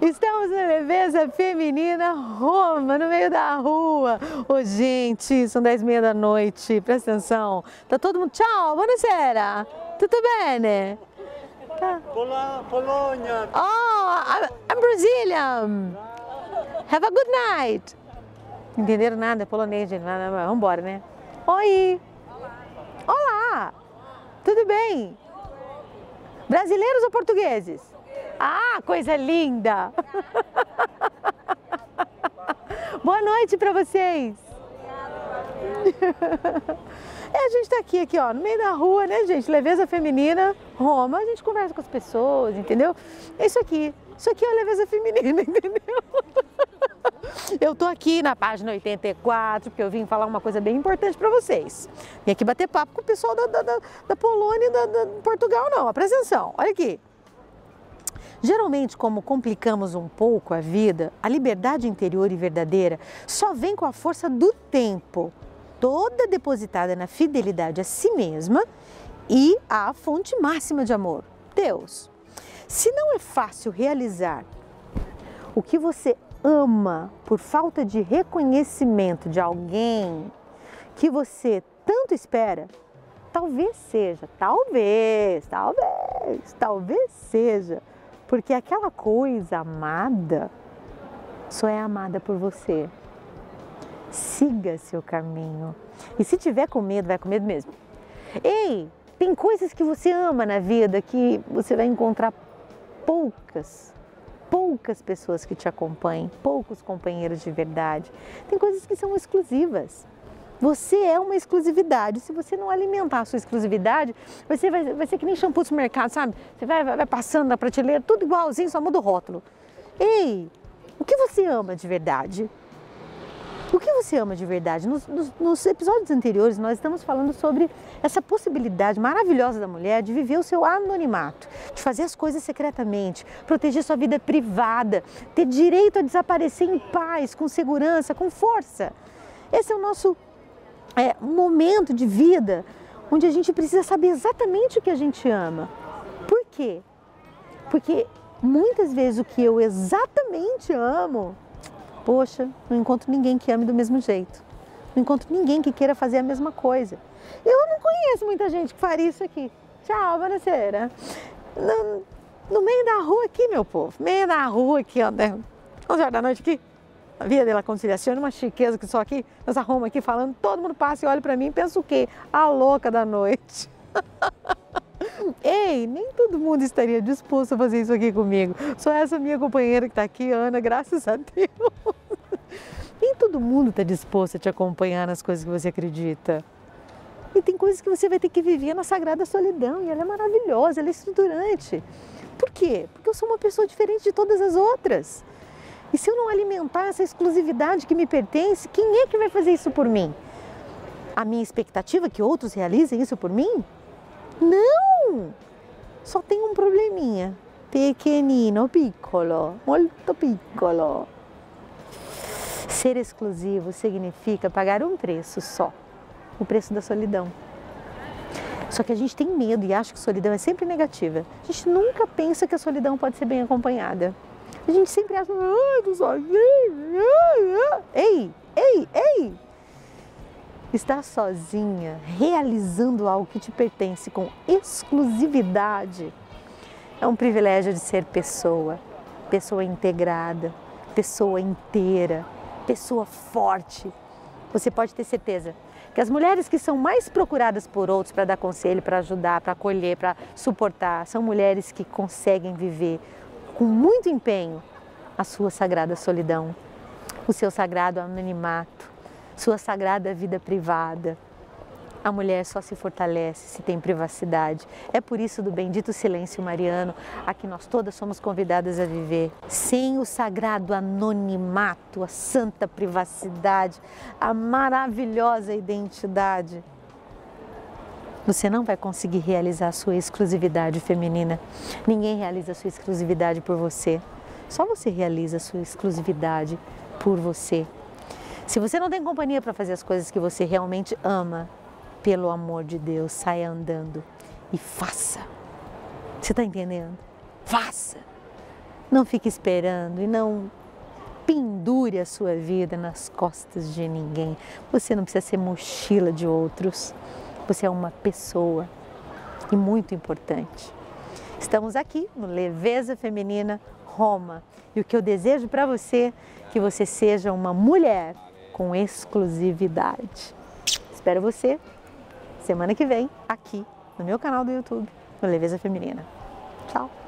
Estamos na Leveza Feminina Roma, no meio da rua. Ô, oh, gente, são dez e meia da noite, presta atenção. Tá todo mundo... Ciao, buonasera. Tutto bene? Tá. Polônia. Oh, I'm Brazilian. Have a good night. Entenderam nada? É polonês, gente. Vamos embora, né? Oi. Tudo bem? Brasileiros ou portugueses? Ah, coisa linda! Boa noite para vocês! É, a gente está aqui, aqui, ó, no meio da rua, né, gente? Leveza feminina, Roma. A gente conversa com as pessoas, entendeu? É isso aqui. Isso aqui é a leveza feminina, entendeu? Eu tô aqui na página 84 porque eu vim falar uma coisa bem importante para vocês. Vim aqui bater papo com o pessoal da, da, da, Polônia e da, da Portugal, não. Presta atenção, olha aqui. Geralmente, como complicamos um pouco a vida, a liberdade interior e verdadeira só vem com a força do tempo, toda depositada na fidelidade a si mesma e à fonte máxima de amor, Deus. Se não é fácil realizar o que você ama por falta de reconhecimento de alguém que você tanto espera, talvez seja, talvez, talvez, talvez seja porque aquela coisa amada só é amada por você. Siga seu caminho. E se tiver com medo, vai com medo mesmo. Ei, tem coisas que você ama na vida que você vai encontrar poucas, poucas pessoas que te acompanhem, poucos companheiros de verdade. Tem coisas que são exclusivas. Você é uma exclusividade. Se você não alimentar a sua exclusividade, você vai, vai ser que nem shampoo do mercado, sabe? Você vai, vai, vai passando na prateleira, tudo igualzinho, só muda o rótulo. Ei, o que você ama de verdade? O que você ama de verdade? Nos, nos, nos, episódios anteriores, nós estamos falando sobre essa possibilidade maravilhosa da mulher de viver o seu anonimato, de fazer as coisas secretamente, proteger sua vida privada, ter direito a desaparecer em paz, com segurança, com força. Esse é o nosso é, momento de vida onde a gente precisa saber exatamente o que a gente ama. Por quê? Porque muitas vezes o que eu exatamente amo, poxa, não encontro ninguém que ame do mesmo jeito. Não encontro ninguém que queira fazer a mesma coisa. Eu não conheço muita gente que faria isso aqui. Tchau, buonasera. No, no meio da rua aqui, meu povo. Meio da rua aqui, ó. 11 né? horas da noite aqui a Via de la Conciliação, uma chiqueza que só aqui, nós arrumamos aqui falando, todo mundo passa e olha para mim e pensa o quê? A louca da noite. Ei, nem todo mundo estaria disposto a fazer isso aqui comigo. Só essa minha companheira que está aqui, Ana, graças a Deus. Nem todo mundo está disposto a te acompanhar nas coisas que você acredita. E tem coisas que você vai ter que viver na sagrada solidão, e ela é maravilhosa, ela é estruturante. Por quê? Porque eu sou uma pessoa diferente de todas as outras. E se eu não alimentar essa exclusividade que me pertence, quem é que vai fazer isso por mim? A minha expectativa é que outros realizem isso por mim? Não! Só tem um probleminha. Pequenino, piccolo, molto piccolo. Ser exclusivo significa pagar um preço só, o preço da solidão. Só que a gente tem medo e acha que solidão é sempre negativa. A gente nunca pensa que a solidão pode ser bem acompanhada. A gente sempre acha, ah, tô sozinha. Ei, ei, ei! Estar sozinha, realizando algo que te pertence com exclusividade, é um privilégio de ser pessoa, pessoa integrada, pessoa inteira, pessoa forte. Você pode ter certeza que as mulheres que são mais procuradas por outros para dar conselho, para ajudar, para acolher, para suportar, são mulheres que conseguem viver com muito empenho a sua sagrada solidão, o seu sagrado anonimato, sua sagrada vida privada. A mulher só se fortalece se tem privacidade. É por isso do bendito silêncio mariano a que nós todas somos convidadas a viver. Sem o sagrado anonimato, a santa privacidade, a maravilhosa identidade, você não vai conseguir realizar a sua exclusividade feminina. Ninguém realiza a sua exclusividade por você. Só você realiza a sua exclusividade por você. Se você não tem companhia para fazer as coisas que você realmente ama, pelo amor de Deus, saia andando e faça. Você está entendendo? Faça. Não fique esperando e não pendure a sua vida nas costas de ninguém. Você não precisa ser mochila de outros. Você é uma pessoa e muito importante. Estamos aqui no Leveza Feminina Roma e o que eu desejo para você é que você seja uma mulher com exclusividade. Espero você semana que vem aqui no meu canal do YouTube, no Leveza Feminina. Tchau!